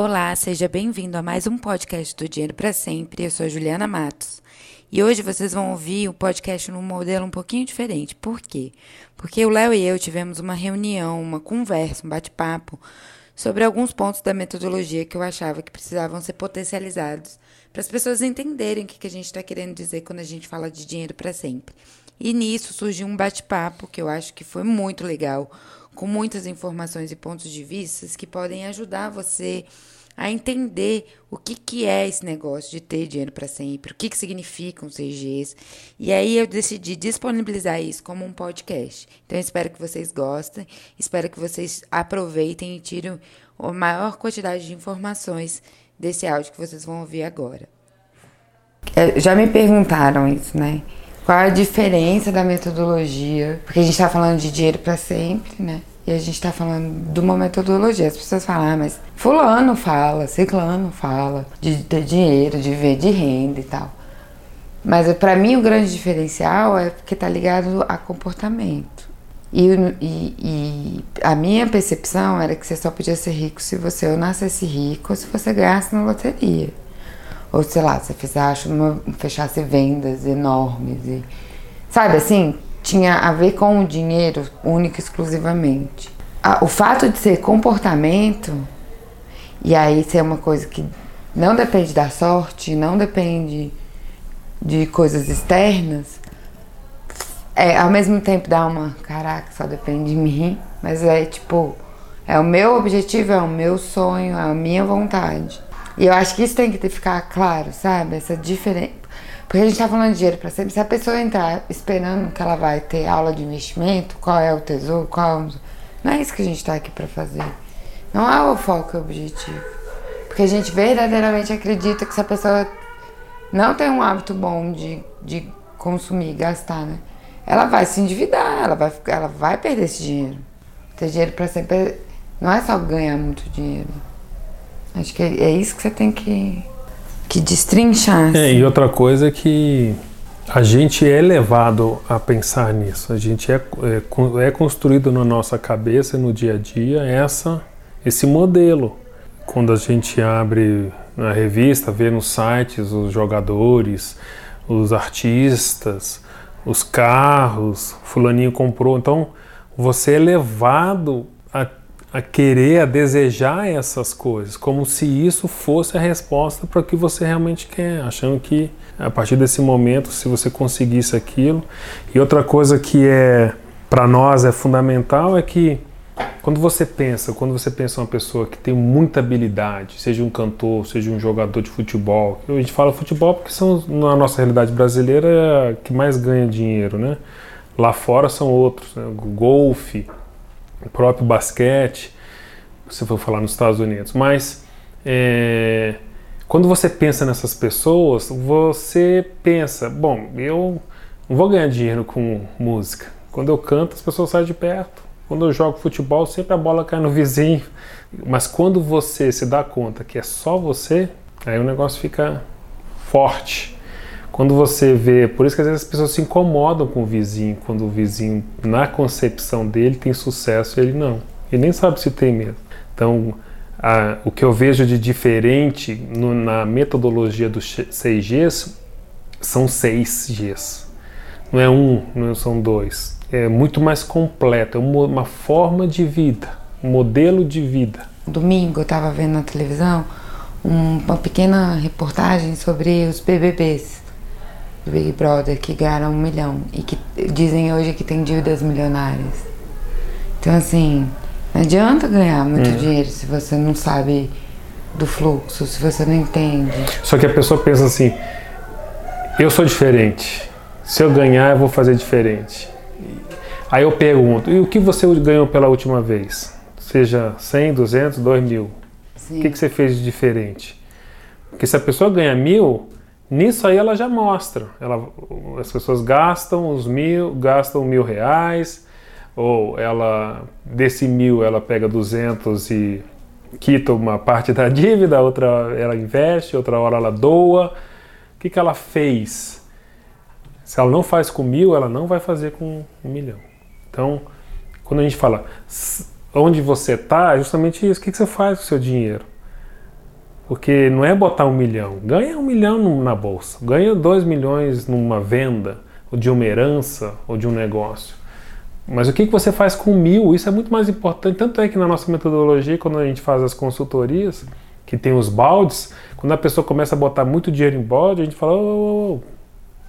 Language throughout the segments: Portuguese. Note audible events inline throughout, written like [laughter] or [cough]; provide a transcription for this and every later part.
Olá, seja bem-vindo a mais um podcast do Dinheiro para Sempre. Eu sou Juliana Matos. E hoje vocês vão ouvir o podcast num modelo um pouquinho diferente. Por quê? Porque o Léo e eu tivemos uma reunião, uma conversa, um bate-papo sobre alguns pontos da metodologia que eu achava que precisavam ser potencializados para as pessoas entenderem o que a gente está querendo dizer quando a gente fala de dinheiro para sempre. E nisso surgiu um bate-papo que eu acho que foi muito legal com muitas informações e pontos de vista que podem ajudar você a entender o que, que é esse negócio de ter dinheiro para sempre, o que, que significam os CGs. E aí eu decidi disponibilizar isso como um podcast. Então espero que vocês gostem, espero que vocês aproveitem e tirem a maior quantidade de informações desse áudio que vocês vão ouvir agora. É, já me perguntaram isso, né? Qual a diferença da metodologia? Porque a gente está falando de dinheiro para sempre, né? E a gente está falando de uma metodologia. As pessoas falam, ah, mas fulano fala, ciclano fala de ter dinheiro, de ver de renda e tal. Mas para mim o grande diferencial é porque tá ligado a comportamento. E, e, e, a minha percepção era que você só podia ser rico se você ou nascesse rico ou se você ganhasse na loteria. Ou sei lá, uma, fechasse vendas enormes. E, sabe assim? Tinha a ver com o dinheiro único exclusivamente. o fato de ser comportamento, e aí ser uma coisa que não depende da sorte, não depende de coisas externas, é, ao mesmo tempo dá uma, caraca, só depende de mim, mas é tipo, é o meu objetivo, é o meu sonho, é a minha vontade. E eu acho que isso tem que ficar claro, sabe? Essa diferença. Porque a gente tá falando de dinheiro para sempre. Se a pessoa entrar esperando que ela vai ter aula de investimento, qual é o tesouro, qual é o... Não é isso que a gente tá aqui para fazer. Não é o foco e o objetivo. Porque a gente verdadeiramente acredita que se a pessoa não tem um hábito bom de, de consumir, gastar, né? Ela vai se endividar, ela vai, ela vai perder esse dinheiro. Ter dinheiro para sempre não é só ganhar muito dinheiro. Acho que é, é isso que você tem que, que destrinchar. É, e outra coisa é que a gente é levado a pensar nisso. A gente é, é, é construído na nossa cabeça, no dia a dia, essa, esse modelo. Quando a gente abre na revista, vê nos sites os jogadores, os artistas, os carros, fulaninho comprou. Então, você é levado a a querer, a desejar essas coisas, como se isso fosse a resposta para o que você realmente quer, achando que a partir desse momento, se você conseguisse aquilo. E outra coisa que é para nós é fundamental é que quando você pensa, quando você pensa uma pessoa que tem muita habilidade, seja um cantor, seja um jogador de futebol, a gente fala futebol porque são na nossa realidade brasileira que mais ganha dinheiro, né? Lá fora são outros, né? golfe, o próprio basquete, se for falar nos Estados Unidos. Mas é, quando você pensa nessas pessoas, você pensa, bom, eu não vou ganhar dinheiro com música. Quando eu canto, as pessoas saem de perto. Quando eu jogo futebol, sempre a bola cai no vizinho. Mas quando você se dá conta que é só você, aí o negócio fica forte. Quando você vê, por isso que às vezes as pessoas se incomodam com o vizinho, quando o vizinho, na concepção dele, tem sucesso ele não. Ele nem sabe se tem mesmo. Então, a, o que eu vejo de diferente no, na metodologia dos 6Gs são 6Gs. Não é um, não são dois. É muito mais completo, é uma, uma forma de vida, um modelo de vida. Domingo eu estava vendo na televisão um, uma pequena reportagem sobre os BBBs do Big Brother que ganharam um milhão e que dizem hoje que tem dívidas milionárias. Então, assim, não adianta ganhar muito hum. dinheiro se você não sabe do fluxo, se você não entende. Só que a pessoa pensa assim: eu sou diferente. Se eu ganhar, eu vou fazer diferente. Aí eu pergunto: e o que você ganhou pela última vez? Seja 100, 200, 2 mil. Sim. O que, que você fez de diferente? Porque se a pessoa ganha mil, Nisso aí ela já mostra. Ela, as pessoas gastam os mil, gastam mil reais, ou ela desse mil ela pega 200 e quita uma parte da [laughs] dívida, outra ela investe, outra hora ela doa. O que, que ela fez? Se ela não faz com mil, ela não vai fazer com um milhão. Então, quando a gente fala onde você está, é justamente isso. O que, que você faz com o seu dinheiro? Porque não é botar um milhão. Ganha um milhão na bolsa, ganha dois milhões numa venda, ou de uma herança, ou de um negócio. Mas o que você faz com mil? Isso é muito mais importante. Tanto é que na nossa metodologia, quando a gente faz as consultorias, que tem os baldes, quando a pessoa começa a botar muito dinheiro em balde, a gente fala, oh, oh, oh.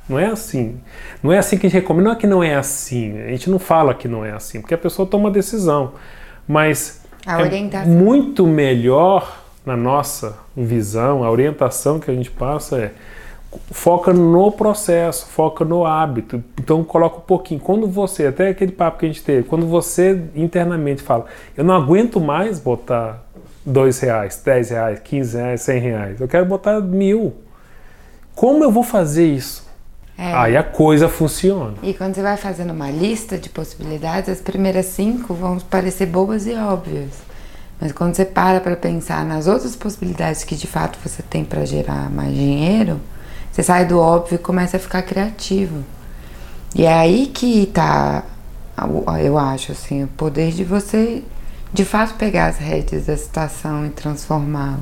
não é assim. Não é assim que a gente recomenda. Não é que não é assim. A gente não fala que não é assim, porque a pessoa toma decisão. Mas é muito melhor na nossa visão, a orientação que a gente passa é foca no processo, foca no hábito. Então coloca um pouquinho. Quando você, até aquele papo que a gente teve, quando você internamente fala, eu não aguento mais botar dois reais, dez reais, quinze reais, cem reais, eu quero botar mil. Como eu vou fazer isso? É. Aí a coisa funciona. E quando você vai fazendo uma lista de possibilidades, as primeiras cinco vão parecer boas e óbvias. Mas quando você para para pensar nas outras possibilidades que de fato você tem para gerar mais dinheiro, você sai do óbvio e começa a ficar criativo. E é aí que tá, eu acho, assim, o poder de você de fato pegar as redes da situação e transformá-lo.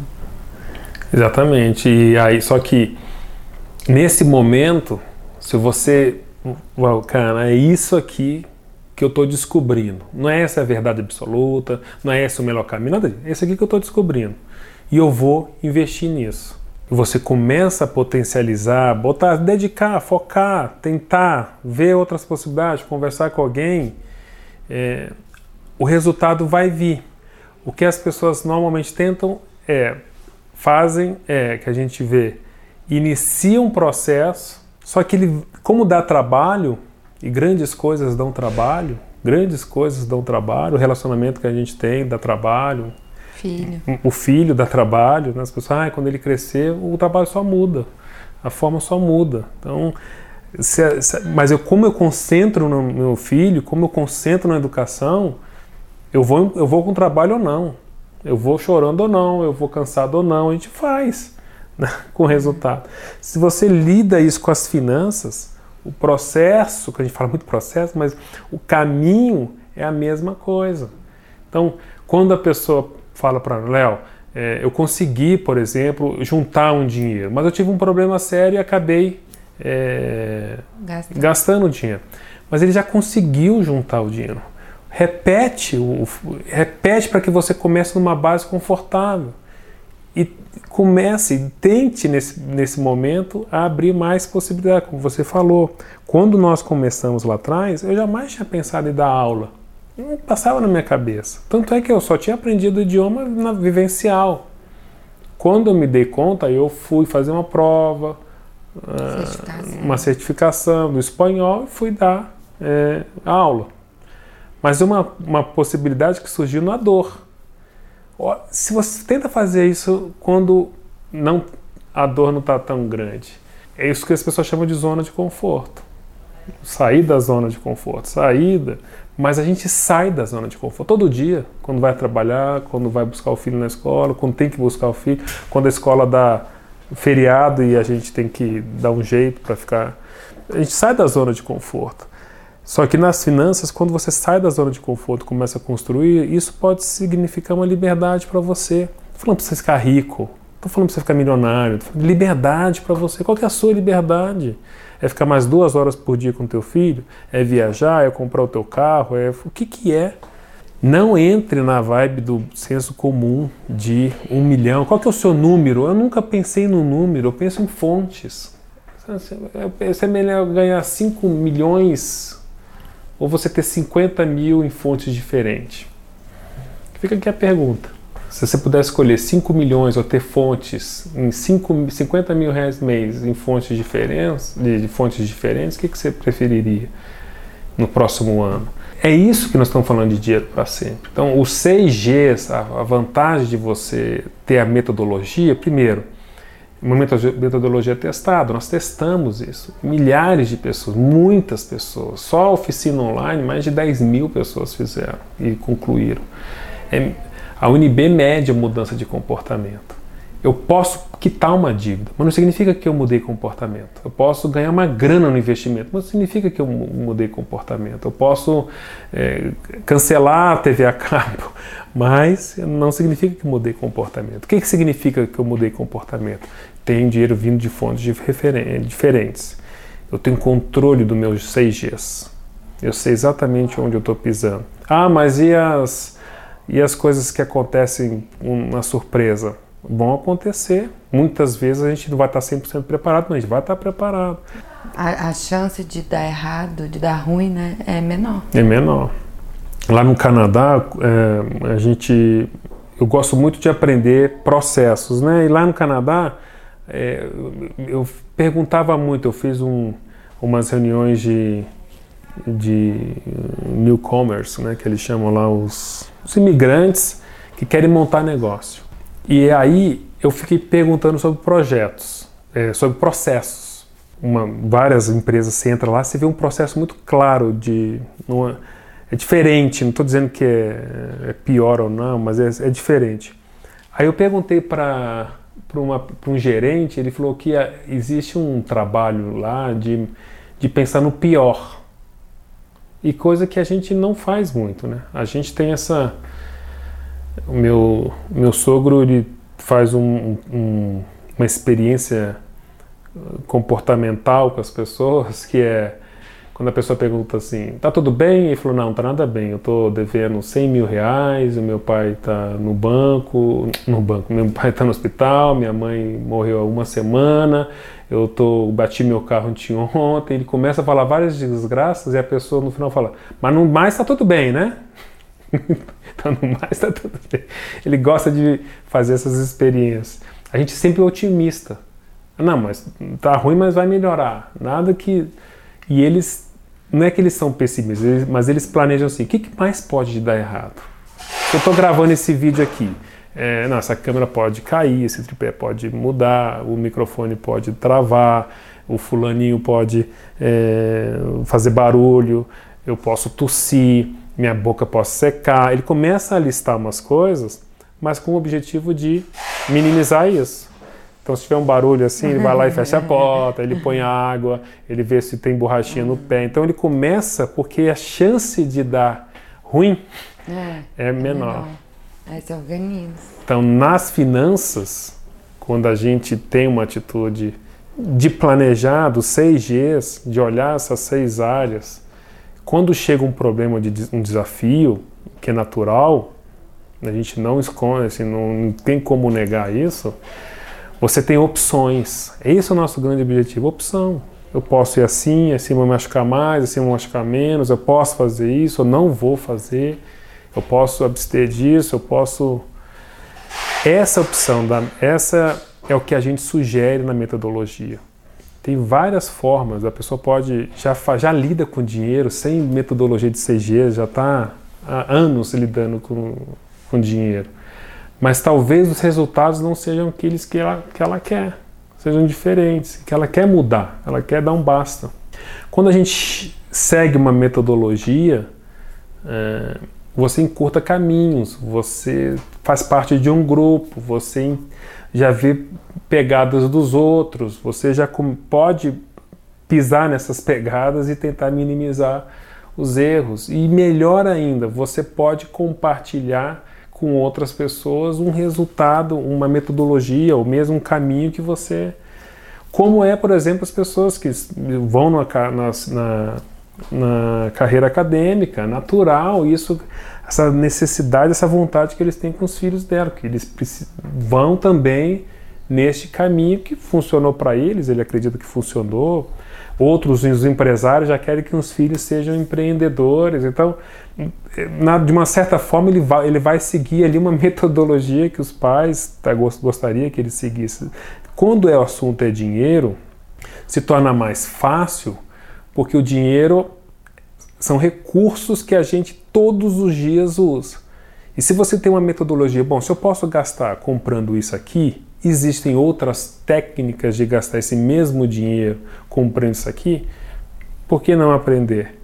Exatamente. E aí, só que nesse momento, se você, cara, é isso aqui que eu estou descobrindo. Não é essa a verdade absoluta, não é esse o melhor caminho, nada disso. É esse aqui que eu estou descobrindo. E eu vou investir nisso. Você começa a potencializar, botar, dedicar, focar, tentar, ver outras possibilidades, conversar com alguém, é, o resultado vai vir. O que as pessoas normalmente tentam é, fazem, é, que a gente vê, inicia um processo, só que ele, como dá trabalho, e grandes coisas dão trabalho, grandes coisas dão trabalho, o relacionamento que a gente tem dá trabalho. Filho. O filho dá trabalho, né? as pessoas, ah, quando ele crescer, o trabalho só muda, a forma só muda. Então, se, se, mas eu, como eu concentro no meu filho, como eu concentro na educação, eu vou, eu vou com trabalho ou não, eu vou chorando ou não, eu vou cansado ou não, a gente faz né? [laughs] com resultado. Se você lida isso com as finanças, o processo, que a gente fala muito processo, mas o caminho é a mesma coisa. Então, quando a pessoa fala para Léo, é, eu consegui, por exemplo, juntar um dinheiro, mas eu tive um problema sério e acabei é, gastando. gastando dinheiro. Mas ele já conseguiu juntar o dinheiro. Repete, o, repete para que você comece numa base confortável e comece, tente nesse, nesse momento a abrir mais possibilidades, como você falou. Quando nós começamos lá atrás, eu jamais tinha pensado em dar aula. Não passava na minha cabeça. Tanto é que eu só tinha aprendido o idioma na vivencial. Quando eu me dei conta, eu fui fazer uma prova, ah, certificação. uma certificação do espanhol e fui dar é, aula. Mas uma, uma possibilidade que surgiu na dor. Se você tenta fazer isso quando não a dor não está tão grande, é isso que as pessoas chamam de zona de conforto. Sair da zona de conforto, saída, mas a gente sai da zona de conforto todo dia, quando vai trabalhar, quando vai buscar o filho na escola, quando tem que buscar o filho, quando a escola dá feriado e a gente tem que dar um jeito para ficar. A gente sai da zona de conforto. Só que nas finanças, quando você sai da zona de conforto começa a construir, isso pode significar uma liberdade para você. Estou falando para você ficar rico, estou falando para você ficar milionário, liberdade para você. Qual que é a sua liberdade? É ficar mais duas horas por dia com teu filho? É viajar? É comprar o teu carro? É o que que é? Não entre na vibe do senso comum de um milhão. Qual que é o seu número? Eu nunca pensei no número, eu penso em fontes. É melhor ganhar 5 milhões ou você ter 50 mil em fontes diferentes? Fica aqui a pergunta. Se você pudesse escolher 5 milhões ou ter fontes em 5, 50 mil reais mês em fontes diferentes, de, fontes diferentes, o que, que você preferiria no próximo ano? É isso que nós estamos falando de dinheiro para sempre. Então, os 6 Gs, a, a vantagem de você ter a metodologia, primeiro, uma metodologia testada, nós testamos isso. Milhares de pessoas, muitas pessoas. Só a oficina online, mais de 10 mil pessoas fizeram e concluíram. É, a UNB mede a mudança de comportamento. Eu posso quitar uma dívida, mas não significa que eu mudei comportamento. Eu posso ganhar uma grana no investimento, mas não significa que eu mudei comportamento. Eu posso é, cancelar a TV a cabo, [laughs] mas não significa que eu mudei comportamento. O que, que significa que eu mudei comportamento? Tem dinheiro vindo de fontes diferentes. Eu tenho controle dos meus 6Gs. Eu sei exatamente onde eu estou pisando. Ah, mas e as, e as coisas que acontecem uma surpresa? Vão acontecer. Muitas vezes a gente não vai estar 100% preparado, mas a gente vai estar preparado. A, a chance de dar errado, de dar ruim, né, é menor. É menor. Lá no Canadá, é, a gente, eu gosto muito de aprender processos, né? E lá no Canadá, é, eu perguntava muito. Eu fiz um, umas reuniões de de newcomers, né, que eles chamam lá os, os imigrantes que querem montar negócio. E aí eu fiquei perguntando sobre projetos, é, sobre processos. Uma, várias empresas você entra lá, você vê um processo muito claro de uma, é diferente. Não estou dizendo que é, é, pior ou não, mas é, é diferente. Aí eu perguntei para um gerente, ele falou que existe um trabalho lá de, de pensar no pior e coisa que a gente não faz muito, né? A gente tem essa o meu meu sogro ele faz um, um, uma experiência comportamental com as pessoas que é quando a pessoa pergunta assim, tá tudo bem? Ele falou, não, tá nada bem, eu tô devendo 100 mil reais, o meu pai tá no banco, no banco, meu pai tá no hospital, minha mãe morreu há uma semana, eu tô, bati meu carro ontem, ele começa a falar várias desgraças e a pessoa no final fala, mas no mais tá tudo bem, né? Então [laughs] no mais tá tudo bem. Ele gosta de fazer essas experiências. A gente sempre é otimista. Não, mas tá ruim, mas vai melhorar. Nada que... E eles não é que eles são pessimistas, mas eles planejam assim: o que, mais pode dar errado? Eu estou gravando esse vídeo aqui. É, não, essa câmera pode cair, esse tripé pode mudar, o microfone pode travar, o fulaninho pode é, fazer barulho, eu posso tossir, minha boca pode secar. Ele começa a listar umas coisas, mas com o objetivo de minimizar isso. Então, se tiver um barulho assim, ele vai lá e fecha a porta, ele põe água, ele vê se tem borrachinha no pé. Então, ele começa porque a chance de dar ruim é, é menor. Aí se organiza. Então, nas finanças, quando a gente tem uma atitude de planejar dos seis Gs, de olhar essas seis áreas, quando chega um problema, de um desafio, que é natural, a gente não esconde, assim, não tem como negar isso, você tem opções. Esse é o nosso grande objetivo, opção. Eu posso ir assim, assim vou machucar mais, assim vou machucar menos, eu posso fazer isso, eu não vou fazer, eu posso abster disso, eu posso... Essa opção, essa é o que a gente sugere na metodologia. Tem várias formas, a pessoa pode, já, já lida com dinheiro sem metodologia de CG, já está há anos lidando com, com dinheiro. Mas talvez os resultados não sejam aqueles que ela, que ela quer, sejam diferentes, que ela quer mudar, ela quer dar um basta. Quando a gente segue uma metodologia, é, você encurta caminhos, você faz parte de um grupo, você já vê pegadas dos outros, você já pode pisar nessas pegadas e tentar minimizar os erros. E melhor ainda, você pode compartilhar com outras pessoas um resultado, uma metodologia, ou mesmo um caminho que você. Como é, por exemplo, as pessoas que vão na, na, na carreira acadêmica, natural, isso, essa necessidade, essa vontade que eles têm com os filhos dela, que eles vão também neste caminho que funcionou para eles, ele acredita que funcionou. Outros, os empresários, já querem que os filhos sejam empreendedores. Então, na, de uma certa forma, ele vai, ele vai seguir ali uma [laughs] metodologia que os pais tá, gostariam que ele seguisse. Quando o assunto é dinheiro, se torna mais fácil, porque o dinheiro são recursos que a gente todos os dias usa. E se você tem uma metodologia, bom, se eu posso gastar comprando isso aqui, existem outras técnicas de gastar esse mesmo dinheiro comprando isso aqui, por que não aprender?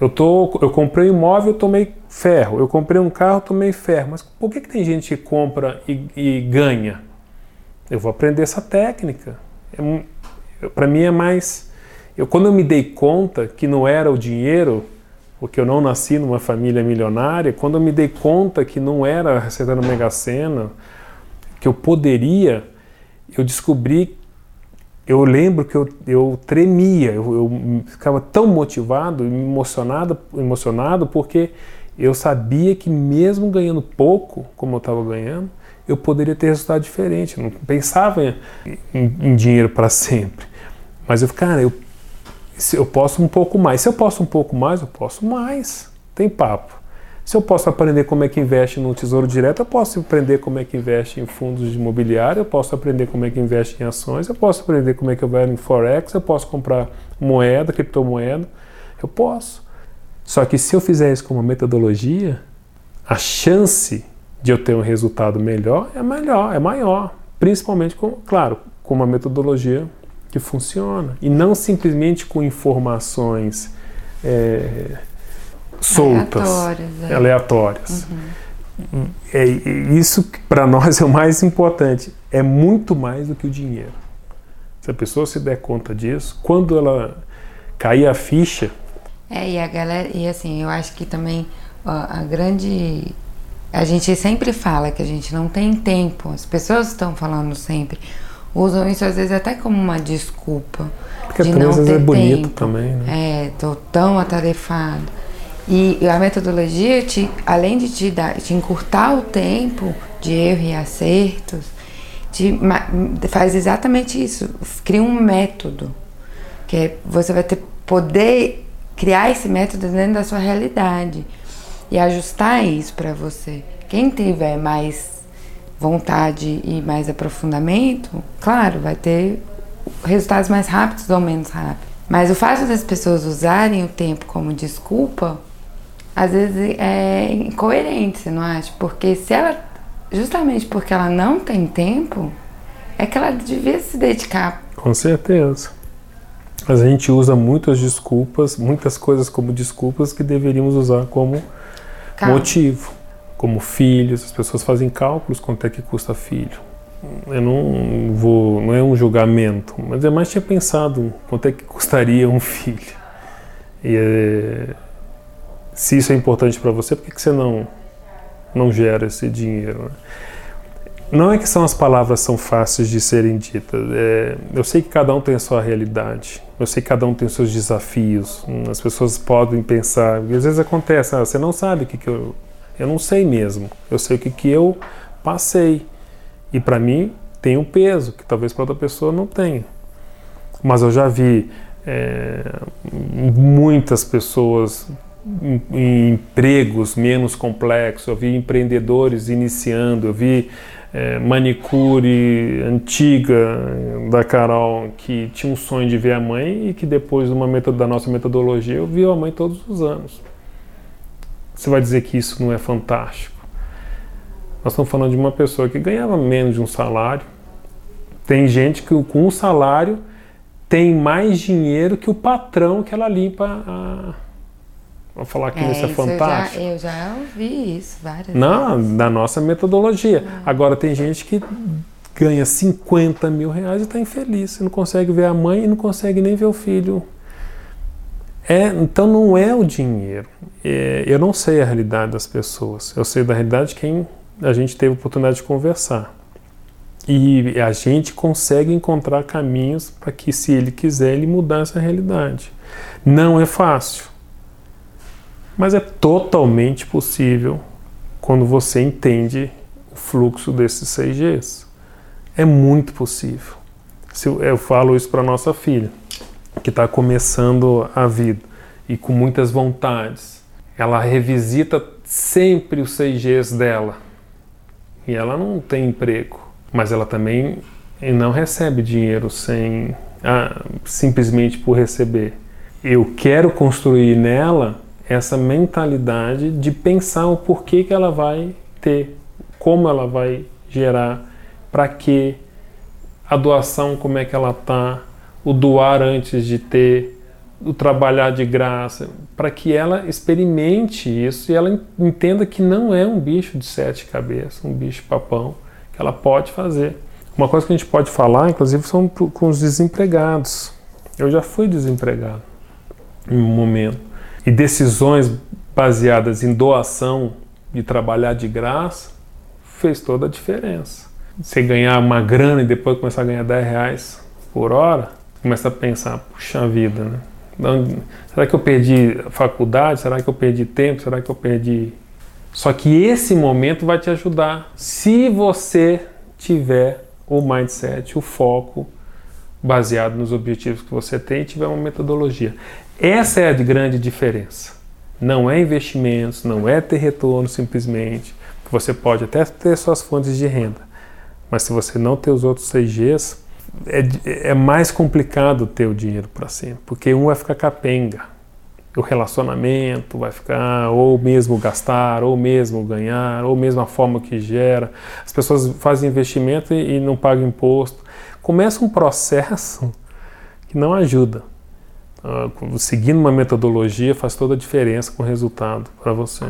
Eu, tô, eu comprei um imóvel, tomei ferro. Eu comprei um carro, tomei ferro. Mas por que, que tem gente que compra e, e ganha? eu vou aprender essa técnica. É, Para mim é mais. Eu, quando eu me dei conta que não era o dinheiro, porque eu não nasci numa família milionária, quando eu me dei conta que não era a receita da Mega Sena, que eu poderia, eu descobri. Eu lembro que eu, eu tremia, eu, eu ficava tão motivado, emocionado, emocionado, porque eu sabia que mesmo ganhando pouco, como eu estava ganhando, eu poderia ter resultado diferente. Eu não pensava em, em, em dinheiro para [laughs] sempre. Mas eu, cara, eu, se eu posso um pouco mais. Se eu posso um pouco mais, eu posso mais. Tem papo. Se eu posso aprender como é que investe no Tesouro Direto, eu posso aprender como é que investe em fundos de imobiliário, eu posso aprender como é que investe em ações, eu posso aprender como é que eu vou em Forex, eu posso comprar moeda, criptomoeda, eu posso. Só que se eu fizer isso com uma metodologia, a chance de eu ter um resultado melhor é melhor, é maior. Principalmente, com, claro, com uma metodologia que funciona. E não simplesmente com informações é, soltas, aleatórias. É. aleatórias. Uhum. É, isso para nós [laughs] é o mais importante. É muito mais do que o dinheiro. Se a pessoa se der conta disso, quando ela cair a ficha. É, e a galera, e assim, eu acho que também ó, a grande a gente sempre fala que a gente não tem tempo. As pessoas estão falando sempre. Usam isso às vezes até como uma desculpa. Porque de não ter é bonito tempo. também, né? É, tô tão atarefado. E a metodologia, te, além de te, dar, te encurtar o tempo de erro e acertos, te, faz exatamente isso. Cria um método. Que é, você vai ter poder criar esse método dentro da sua realidade e ajustar isso para você. Quem tiver mais vontade e mais aprofundamento, claro, vai ter resultados mais rápidos ou menos rápidos. Mas o fato das pessoas usarem o tempo como desculpa, às vezes é incoerente, você não acha? Porque se ela, justamente porque ela não tem tempo, é que ela devia se dedicar. Com certeza. Mas a gente usa muitas desculpas, muitas coisas como desculpas que deveríamos usar como Calma. motivo. Como filhos, as pessoas fazem cálculos quanto é que custa filho. Eu não vou, não é um julgamento, mas é mais tinha pensado quanto é que custaria um filho. E é, se isso é importante para você, por que, que você não não gera esse dinheiro? Né? Não é que são as palavras são fáceis de serem ditas. É, eu sei que cada um tem a sua realidade. Eu sei que cada um tem os seus desafios. As pessoas podem pensar, e às vezes acontece, ah, você não sabe o que, que eu. Eu não sei mesmo. Eu sei o que, que eu passei. E para mim tem um peso que talvez para outra pessoa não tenha. Mas eu já vi é, muitas pessoas em, em empregos menos complexos, eu vi empreendedores iniciando, eu vi é, manicure antiga da Carol que tinha um sonho de ver a mãe e que depois uma metodo, da nossa metodologia eu vi a mãe todos os anos. Você vai dizer que isso não é fantástico? Nós estamos falando de uma pessoa que ganhava menos de um salário. Tem gente que com um salário tem mais dinheiro que o patrão que ela limpa a, Vou falar que é, isso é fantástico. Eu já, eu já ouvi isso várias Não, vezes. da nossa metodologia. É. Agora tem gente que ganha 50 mil reais e está infeliz. Não consegue ver a mãe e não consegue nem ver o filho. É, então não é o dinheiro. É, eu não sei a realidade das pessoas. Eu sei da realidade de quem a gente teve a oportunidade de conversar. E a gente consegue encontrar caminhos para que, se ele quiser, ele mudar essa realidade. Não é fácil. Mas é totalmente possível quando você entende o fluxo desses 6Gs. É muito possível. Eu falo isso para nossa filha, que está começando a vida e com muitas vontades. Ela revisita sempre os 6Gs dela. E ela não tem emprego, mas ela também não recebe dinheiro sem ah, simplesmente por receber. Eu quero construir nela essa mentalidade de pensar o porquê que ela vai ter, como ela vai gerar, para que a doação, como é que ela tá, o doar antes de ter, o trabalhar de graça, para que ela experimente isso e ela entenda que não é um bicho de sete cabeças, um bicho papão, que ela pode fazer. Uma coisa que a gente pode falar, inclusive, são com os desempregados. Eu já fui desempregado em um momento. E decisões baseadas em doação de trabalhar de graça fez toda a diferença. Você ganhar uma grana e depois começar a ganhar 10 reais por hora, começa a pensar, puxa vida, né? Será que eu perdi faculdade? Será que eu perdi tempo? Será que eu perdi. Só que esse momento vai te ajudar se você tiver o mindset, o foco baseado nos objetivos que você tem e tiver uma metodologia. Essa é a grande diferença. Não é investimentos, não é ter retorno simplesmente. Você pode até ter suas fontes de renda, mas se você não ter os outros seis Gs, é, é mais complicado ter o dinheiro para sempre, porque um vai ficar capenga, o relacionamento vai ficar, ou mesmo gastar, ou mesmo ganhar, ou mesmo a forma que gera. As pessoas fazem investimento e, e não pagam imposto. Começa um processo que não ajuda. Uh, seguindo uma metodologia faz toda a diferença com o resultado para você.